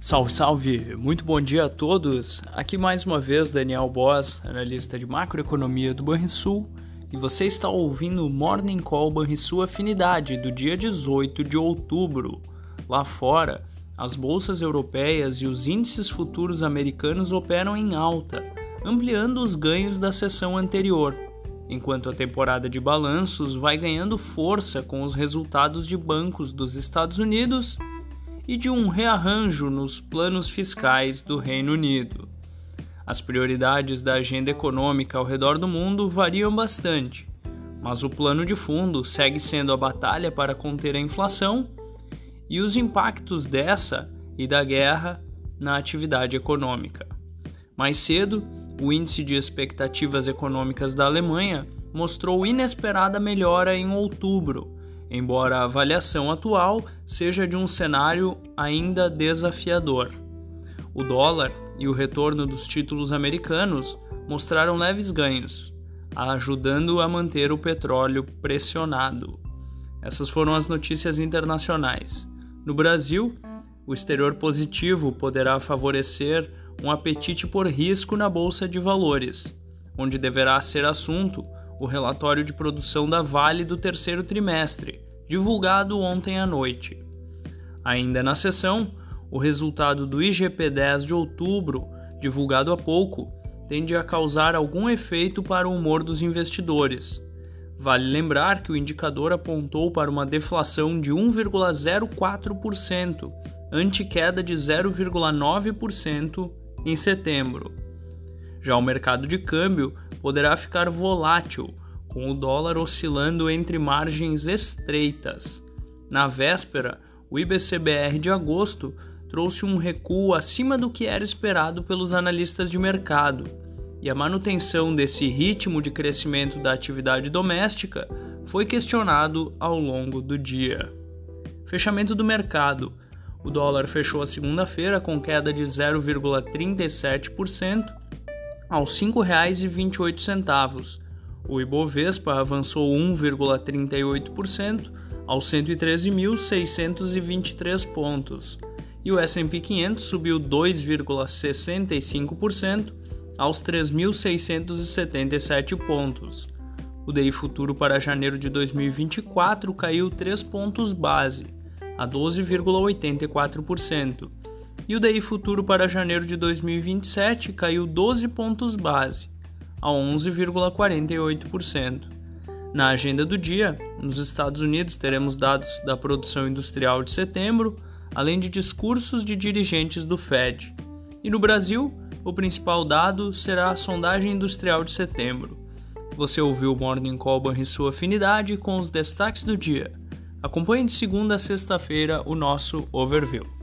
Salve, salve! Muito bom dia a todos! Aqui mais uma vez Daniel Boss, analista de macroeconomia do Banrisul, e você está ouvindo o Morning Call Banrisul Afinidade do dia 18 de outubro. Lá fora, as bolsas europeias e os índices futuros americanos operam em alta, ampliando os ganhos da sessão anterior, enquanto a temporada de balanços vai ganhando força com os resultados de bancos dos Estados Unidos e de um rearranjo nos planos fiscais do Reino Unido. As prioridades da agenda econômica ao redor do mundo variam bastante, mas o plano de fundo segue sendo a batalha para conter a inflação e os impactos dessa e da guerra na atividade econômica. Mais cedo, o índice de expectativas econômicas da Alemanha mostrou inesperada melhora em outubro embora a avaliação atual seja de um cenário ainda desafiador. O dólar e o retorno dos títulos americanos mostraram leves ganhos, ajudando a manter o petróleo pressionado. Essas foram as notícias internacionais. No Brasil, o exterior positivo poderá favorecer um apetite por risco na bolsa de valores, onde deverá ser assunto o relatório de produção da Vale do terceiro trimestre, divulgado ontem à noite. Ainda na sessão, o resultado do IGP-10 de outubro, divulgado há pouco, tende a causar algum efeito para o humor dos investidores. Vale lembrar que o indicador apontou para uma deflação de 1,04%, ante queda de 0,9% em setembro. Já o mercado de câmbio poderá ficar volátil, com o dólar oscilando entre margens estreitas. Na véspera, o IBCBR de agosto trouxe um recuo acima do que era esperado pelos analistas de mercado, e a manutenção desse ritmo de crescimento da atividade doméstica foi questionado ao longo do dia. Fechamento do mercado. O dólar fechou a segunda-feira com queda de 0,37% aos R$ 5,28. O Ibovespa avançou 1,38% aos 113.623 pontos, e o S&P 500 subiu 2,65% aos 3.677 pontos. O DI futuro para janeiro de 2024 caiu 3 pontos base, a 12,84%, e o DI futuro para janeiro de 2027 caiu 12 pontos base, a 11,48%. Na agenda do dia, nos Estados Unidos teremos dados da produção industrial de setembro, além de discursos de dirigentes do Fed. E no Brasil, o principal dado será a sondagem industrial de setembro. Você ouviu o Morning Call e sua afinidade com os destaques do dia. Acompanhe de segunda a sexta-feira o nosso overview.